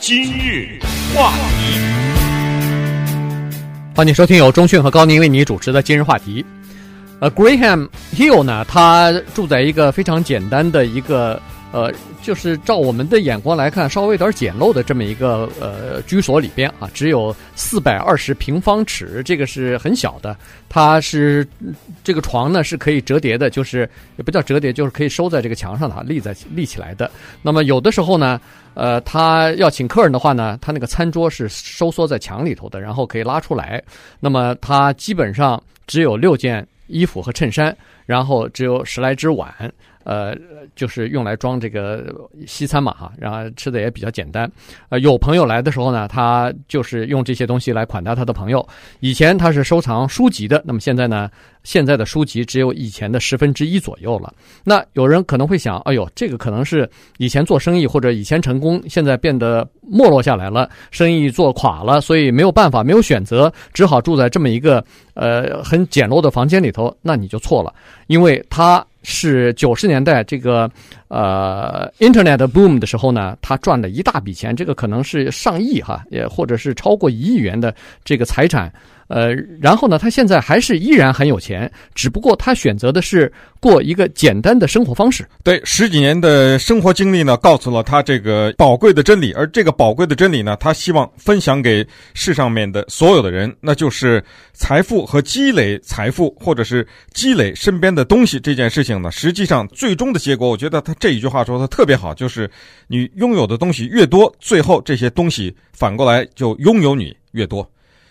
今日话题，欢迎收听由中讯和高宁为你主持的今日话题。呃，Graham Hill 呢，他住在一个非常简单的一个。呃，就是照我们的眼光来看，稍微有点简陋的这么一个呃居所里边啊，只有四百二十平方尺，这个是很小的。它是这个床呢是可以折叠的，就是也不叫折叠，就是可以收在这个墙上的，立在立起来的。那么有的时候呢，呃，他要请客人的话呢，他那个餐桌是收缩在墙里头的，然后可以拉出来。那么他基本上只有六件衣服和衬衫，然后只有十来只碗。呃，就是用来装这个西餐嘛，哈，然后吃的也比较简单。呃，有朋友来的时候呢，他就是用这些东西来款待他的朋友。以前他是收藏书籍的，那么现在呢，现在的书籍只有以前的十分之一左右了。那有人可能会想，哎呦，这个可能是以前做生意或者以前成功，现在变得没落下来了，生意做垮了，所以没有办法，没有选择，只好住在这么一个呃很简陋的房间里头。那你就错了，因为他。是九十年代这个呃，Internet boom 的时候呢，他赚了一大笔钱，这个可能是上亿哈，也或者是超过一亿元的这个财产。呃，然后呢，他现在还是依然很有钱，只不过他选择的是过一个简单的生活方式。对，十几年的生活经历呢，告诉了他这个宝贵的真理，而这个宝贵的真理呢，他希望分享给世上面的所有的人，那就是财富和积累财富，或者是积累身边的东西这件事情呢，实际上最终的结果，我觉得他这一句话说的特别好，就是你拥有的东西越多，最后这些东西反过来就拥有你越多。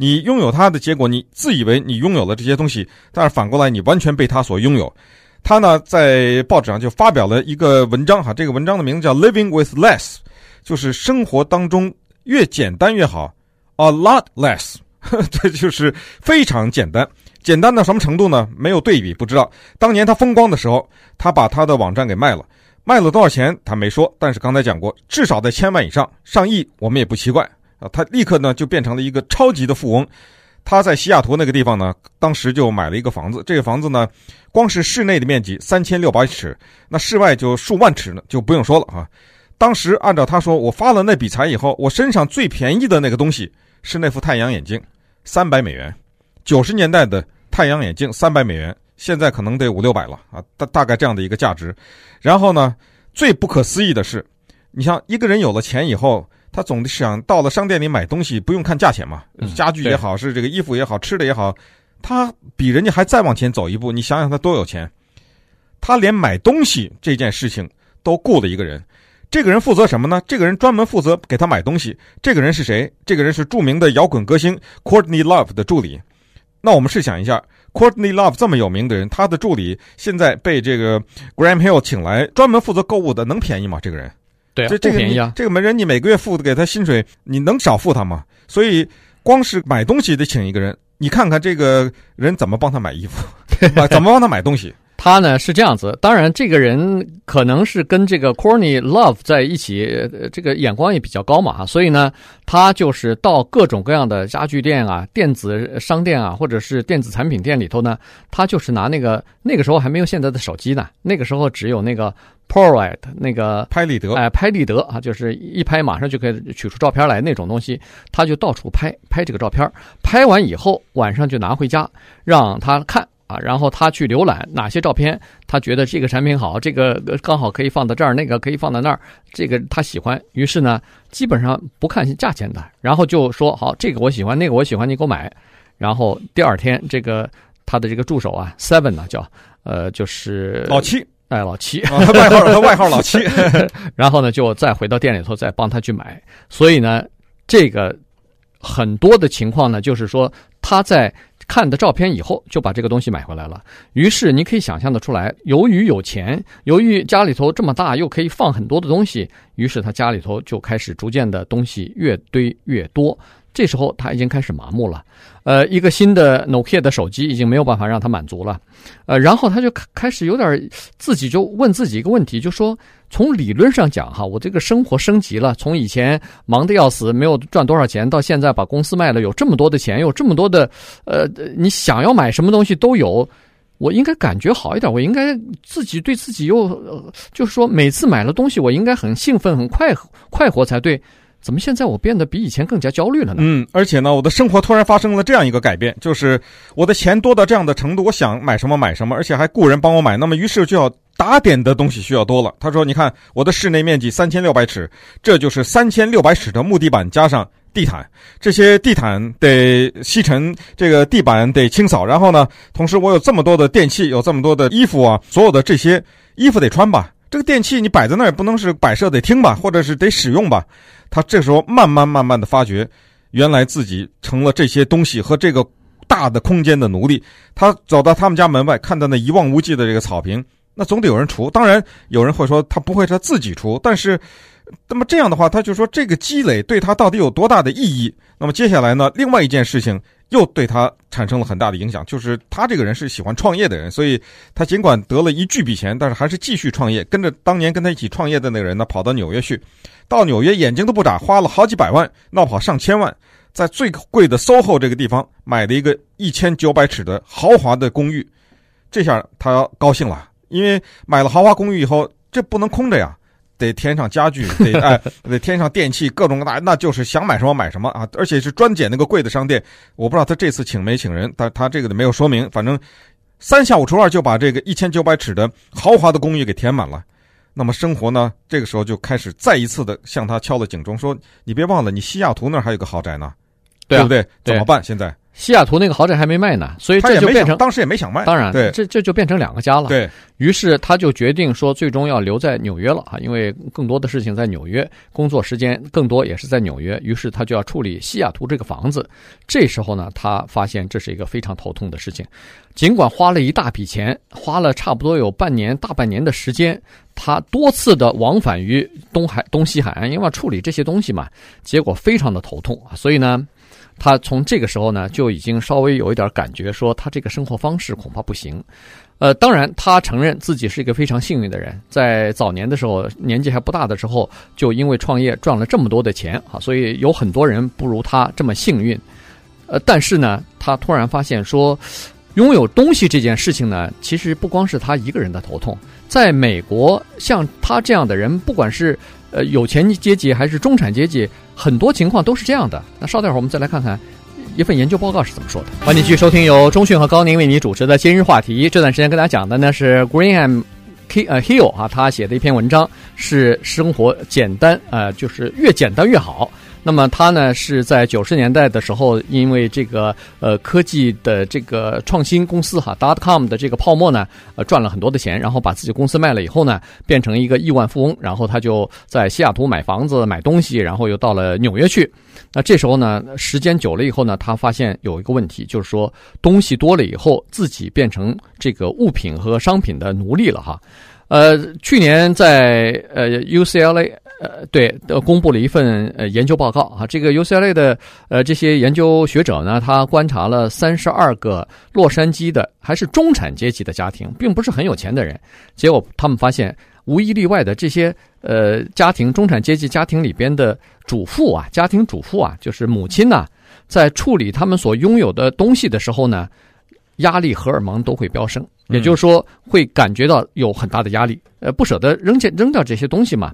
你拥有它的结果，你自以为你拥有了这些东西，但是反过来你完全被它所拥有。他呢，在报纸上就发表了一个文章，哈，这个文章的名字叫《Living with Less》，就是生活当中越简单越好，A lot less，这就是非常简单。简单到什么程度呢？没有对比不知道。当年他风光的时候，他把他的网站给卖了，卖了多少钱他没说，但是刚才讲过，至少在千万以上，上亿我们也不奇怪。啊，他立刻呢就变成了一个超级的富翁。他在西雅图那个地方呢，当时就买了一个房子。这个房子呢，光是室内的面积三千六百尺，那室外就数万尺呢，就不用说了啊。当时按照他说，我发了那笔财以后，我身上最便宜的那个东西是那副太阳眼镜，三百美元。九十年代的太阳眼镜三百美元，现在可能得五六百了啊，大大概这样的一个价值。然后呢，最不可思议的是，你像一个人有了钱以后。他总得想到了商店里买东西，不用看价钱嘛，家具也好，是这个衣服也好，吃的也好，他比人家还再往前走一步。你想想他多有钱，他连买东西这件事情都雇了一个人，这个人负责什么呢？这个人专门负责给他买东西。这个人是谁？这个人是著名的摇滚歌星 Courtney Love 的助理。那我们试想一下，Courtney Love 这么有名的人，他的助理现在被这个 Graham Hill 请来，专门负责购物的，能便宜吗？这个人？对啊，这这个便宜啊！这个门人，你每个月付给他薪水，你能少付他吗？所以，光是买东西得请一个人。你看看这个人怎么帮他买衣服，怎么帮他买东西？他呢是这样子，当然这个人可能是跟这个 Courtney Love 在一起，这个眼光也比较高嘛哈，所以呢，他就是到各种各样的家具店啊、电子商店啊，或者是电子产品店里头呢，他就是拿那个那个时候还没有现在的手机呢，那个时候只有那个 Polaroid 那个拍立得，哎，拍立得啊，就是一拍马上就可以取出照片来那种东西，他就到处拍拍这个照片，拍完以后晚上就拿回家让他看。啊，然后他去浏览哪些照片，他觉得这个产品好，这个刚好可以放到这儿，那个可以放在那儿，这个他喜欢。于是呢，基本上不看价钱的，然后就说好，这个我喜欢，那个我喜欢，你给我买。然后第二天，这个他的这个助手啊，Seven 呢叫呃，就是老七，哎，老七，他外号他外号老七。然后呢，就再回到店里头再帮他去买。所以呢，这个很多的情况呢，就是说他在。看的照片以后，就把这个东西买回来了。于是你可以想象的出来，由于有钱，由于家里头这么大，又可以放很多的东西，于是他家里头就开始逐渐的东西越堆越多。这时候他已经开始麻木了，呃，一个新的 Nokia 的手机已经没有办法让他满足了，呃，然后他就开始有点自己就问自己一个问题，就说从理论上讲哈，我这个生活升级了，从以前忙得要死，没有赚多少钱，到现在把公司卖了，有这么多的钱，有这么多的，呃，你想要买什么东西都有，我应该感觉好一点，我应该自己对自己又，就是说每次买了东西，我应该很兴奋、很快快活才对。怎么现在我变得比以前更加焦虑了呢？嗯，而且呢，我的生活突然发生了这样一个改变，就是我的钱多到这样的程度，我想买什么买什么，而且还雇人帮我买，那么于是就要打点的东西需要多了。他说：“你看，我的室内面积三千六百尺，这就是三千六百尺的木地板加上地毯，这些地毯得吸尘，这个地板得清扫，然后呢，同时我有这么多的电器，有这么多的衣服啊，所有的这些衣服得穿吧。”这个电器你摆在那儿也不能是摆设得听吧，或者是得使用吧？他这时候慢慢慢慢的发觉，原来自己成了这些东西和这个大的空间的奴隶。他走到他们家门外，看到那一望无际的这个草坪，那总得有人除。当然有人会说他不会他自己除，但是那么这样的话，他就说这个积累对他到底有多大的意义？那么接下来呢，另外一件事情。又对他产生了很大的影响，就是他这个人是喜欢创业的人，所以他尽管得了一巨笔钱，但是还是继续创业，跟着当年跟他一起创业的那个人呢，跑到纽约去，到纽约眼睛都不眨，花了好几百万，闹跑上千万，在最贵的 SOHO 这个地方买了一个一千九百尺的豪华的公寓，这下他高兴了，因为买了豪华公寓以后，这不能空着呀。得添上家具，得哎，得添上电器，各种大，那就是想买什么买什么啊！而且是专捡那个贵的商店。我不知道他这次请没请人，但他这个没有说明。反正三下五除二就把这个一千九百尺的豪华的公寓给填满了。那么生活呢，这个时候就开始再一次的向他敲了警钟，说：“你别忘了，你西雅图那儿还有个豪宅呢，对，啊、对不对？怎么办？现在？”西雅图那个豪宅还没卖呢，所以这就变成当时也没想卖。当然，对，这这就变成两个家了。对，于是他就决定说，最终要留在纽约了啊，因为更多的事情在纽约，工作时间更多也是在纽约。于是他就要处理西雅图这个房子。这时候呢，他发现这是一个非常头痛的事情。尽管花了一大笔钱，花了差不多有半年、大半年的时间，他多次的往返于东海、东西海岸，因为要处理这些东西嘛，结果非常的头痛啊。所以呢。他从这个时候呢，就已经稍微有一点感觉，说他这个生活方式恐怕不行。呃，当然，他承认自己是一个非常幸运的人，在早年的时候，年纪还不大的时候，就因为创业赚了这么多的钱啊，所以有很多人不如他这么幸运。呃，但是呢，他突然发现说，拥有东西这件事情呢，其实不光是他一个人的头痛。在美国，像他这样的人，不管是呃有钱阶级还是中产阶级。很多情况都是这样的。那稍待会儿，我们再来看看一份研究报告是怎么说的。欢迎继续收听由中讯和高宁为你主持的今日话题。这段时间跟大家讲的呢是 Graham K 呃 Hill 啊，他写的一篇文章是生活简单呃，就是越简单越好。那么他呢是在九十年代的时候，因为这个呃科技的这个创新公司哈 dot com 的这个泡沫呢，呃赚了很多的钱，然后把自己公司卖了以后呢，变成一个亿万富翁，然后他就在西雅图买房子买东西，然后又到了纽约去。那这时候呢，时间久了以后呢，他发现有一个问题，就是说东西多了以后，自己变成这个物品和商品的奴隶了哈。呃，去年在呃 UCLA。呃，对，呃，公布了一份呃研究报告啊。这个 UCLA 的呃这些研究学者呢，他观察了三十二个洛杉矶的还是中产阶级的家庭，并不是很有钱的人。结果他们发现，无一例外的这些呃家庭，中产阶级家庭里边的主妇啊，家庭主妇啊，就是母亲呐，在处理他们所拥有的东西的时候呢，压力荷尔蒙都会飙升，也就是说会感觉到有很大的压力，呃，不舍得扔掉扔掉这些东西嘛。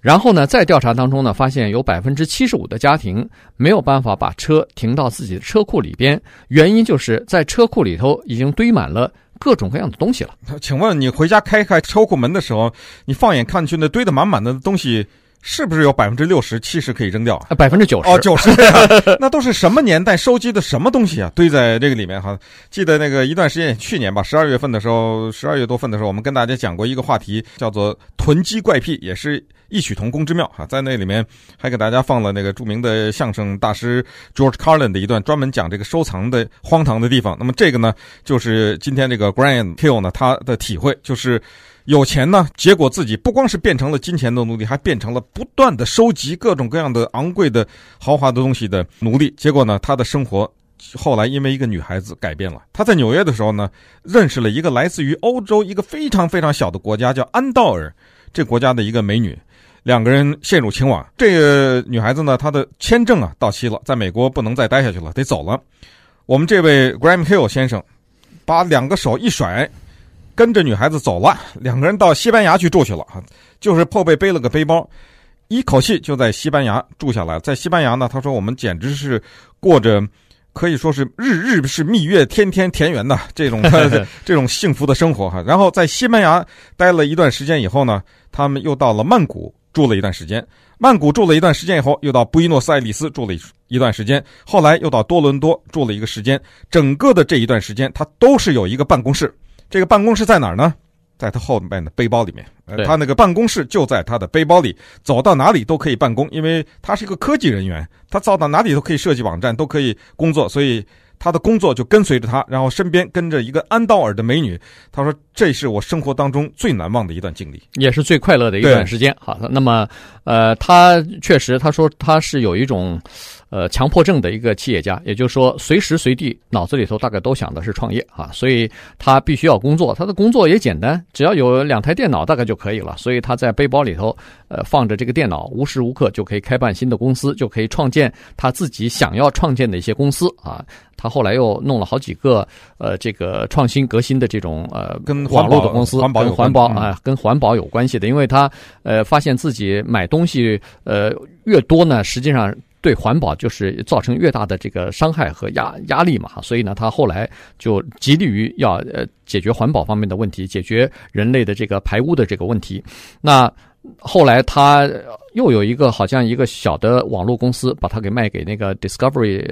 然后呢，在调查当中呢，发现有百分之七十五的家庭没有办法把车停到自己的车库里边，原因就是在车库里头已经堆满了各种各样的东西了。请问你回家开开车库门的时候，你放眼看去，那堆得满满的东西。是不是有百分之六十、七十可以扔掉啊？百分之九十哦，九十，那都是什么年代收集的什么东西啊？堆在这个里面哈。记得那个一段时间，去年吧，十二月份的时候，十二月多份的时候，我们跟大家讲过一个话题，叫做“囤积怪癖”，也是异曲同工之妙哈。在那里面还给大家放了那个著名的相声大师 George Carlin 的一段，专门讲这个收藏的荒唐的地方。那么这个呢，就是今天这个 Graham Hill 呢，他的体会就是。有钱呢，结果自己不光是变成了金钱的奴隶，还变成了不断的收集各种各样的昂贵的豪华的东西的奴隶。结果呢，他的生活后来因为一个女孩子改变了。他在纽约的时候呢，认识了一个来自于欧洲一个非常非常小的国家，叫安道尔，这国家的一个美女，两个人陷入情网。这个女孩子呢，她的签证啊到期了，在美国不能再待下去了，得走了。我们这位 Graham Hill 先生把两个手一甩。跟着女孩子走了，两个人到西班牙去住去了啊，就是后背背了个背包，一口气就在西班牙住下来。在西班牙呢，他说我们简直是过着可以说是日日是蜜月，天天田园的这种 这种幸福的生活哈。然后在西班牙待了一段时间以后呢，他们又到了曼谷住了一段时间。曼谷住了一段时间以后，又到布宜诺斯艾利斯住了一一段时间，后来又到多伦多住了一个时间。整个的这一段时间，他都是有一个办公室。这个办公室在哪儿呢？在他后面的背包里面。呃，他那个办公室就在他的背包里，走到哪里都可以办公，因为他是一个科技人员，他走到哪里都可以设计网站，都可以工作，所以。他的工作就跟随着他，然后身边跟着一个安道尔的美女。他说：“这是我生活当中最难忘的一段经历，也是最快乐的一段时间。”好的，那么，呃，他确实，他说他是有一种。呃，强迫症的一个企业家，也就是说，随时随地脑子里头大概都想的是创业啊，所以他必须要工作。他的工作也简单，只要有两台电脑大概就可以了。所以他在背包里头，呃，放着这个电脑，无时无刻就可以开办新的公司，就可以创建他自己想要创建的一些公司啊。他后来又弄了好几个呃，这个创新革新的这种呃，跟网络的公司，环保、跟环保啊，跟环保有关系的，因为他呃，发现自己买东西呃越多呢，实际上。对环保就是造成越大的这个伤害和压压力嘛，所以呢，他后来就极力于要呃解决环保方面的问题，解决人类的这个排污的这个问题。那后来他又有一个好像一个小的网络公司，把它给卖给那个 Discovery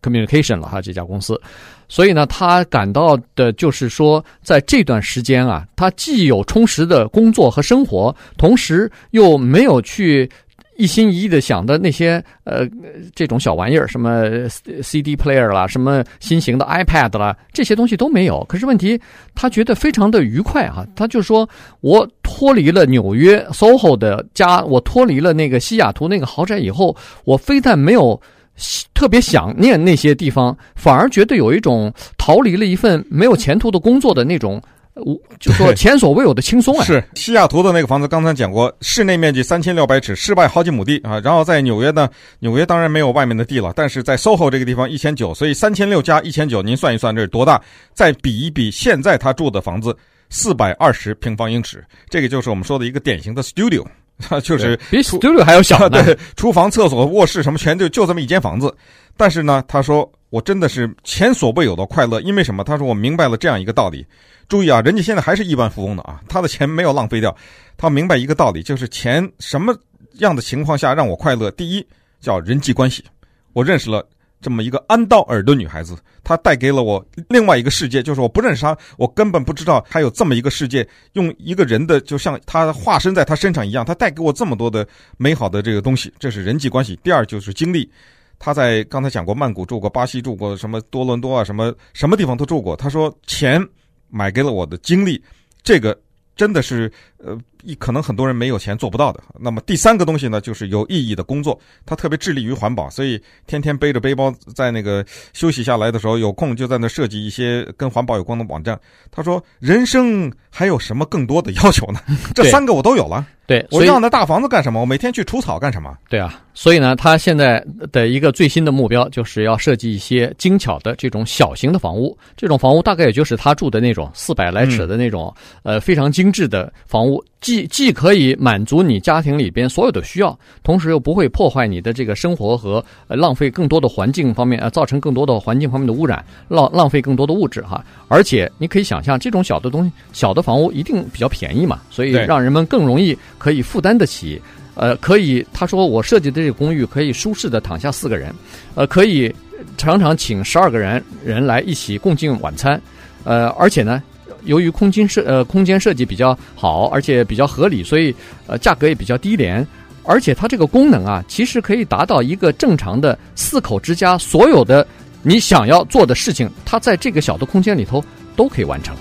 Communication 了哈，这家公司。所以呢，他感到的就是说，在这段时间啊，他既有充实的工作和生活，同时又没有去。一心一意的想的那些呃这种小玩意儿，什么 CD player 啦，什么新型的 iPad 啦，这些东西都没有。可是问题，他觉得非常的愉快啊！他就说，我脱离了纽约 SOHO 的家，我脱离了那个西雅图那个豪宅以后，我非但没有特别想念那些地方，反而觉得有一种逃离了一份没有前途的工作的那种。我 就说前所未有的轻松啊！是西雅图的那个房子，刚才讲过，室内面积三千六百尺，室外好几亩地啊。然后在纽约呢，纽约当然没有外面的地了，但是在 SOHO 这个地方一千九，所以三千六加一千九，您算一算这是多大？再比一比现在他住的房子，四百二十平方英尺，这个就是我们说的一个典型的 studio，就是比 studio 还要小呢。对，厨房、厕所、卧室什么全就就这么一间房子。但是呢，他说我真的是前所未有的快乐，因为什么？他说我明白了这样一个道理。注意啊，人家现在还是亿万富翁的啊，他的钱没有浪费掉。他明白一个道理，就是钱什么样的情况下让我快乐？第一叫人际关系，我认识了这么一个安道尔的女孩子，她带给了我另外一个世界，就是我不认识她，我根本不知道还有这么一个世界，用一个人的就像她化身在她身上一样，她带给我这么多的美好的这个东西，这是人际关系。第二就是经历，他在刚才讲过曼谷住过，巴西住过，什么多伦多啊，什么什么地方都住过。他说钱。买给了我的经历，这个真的是呃，可能很多人没有钱做不到的。那么第三个东西呢，就是有意义的工作。他特别致力于环保，所以天天背着背包在那个休息下来的时候，有空就在那设计一些跟环保有关的网站。他说：“人生还有什么更多的要求呢？这三个我都有了。”对，我要那大房子干什么？我每天去除草干什么？对啊，所以呢，他现在的一个最新的目标就是要设计一些精巧的这种小型的房屋。这种房屋大概也就是他住的那种四百来尺的那种，呃，非常精致的房屋，既既既可以满足你家庭里边所有的需要，同时又不会破坏你的这个生活和浪费更多的环境方面，呃，造成更多的环境方面的污染，浪浪费更多的物质哈。而且你可以想象，这种小的东西，小的房屋一定比较便宜嘛，所以让人们更容易。可以负担得起，呃，可以。他说我设计的这个公寓可以舒适的躺下四个人，呃，可以常常请十二个人人来一起共进晚餐，呃，而且呢，由于空间设呃空间设计比较好，而且比较合理，所以呃价格也比较低廉，而且它这个功能啊，其实可以达到一个正常的四口之家所有的你想要做的事情，它在这个小的空间里头都可以完成。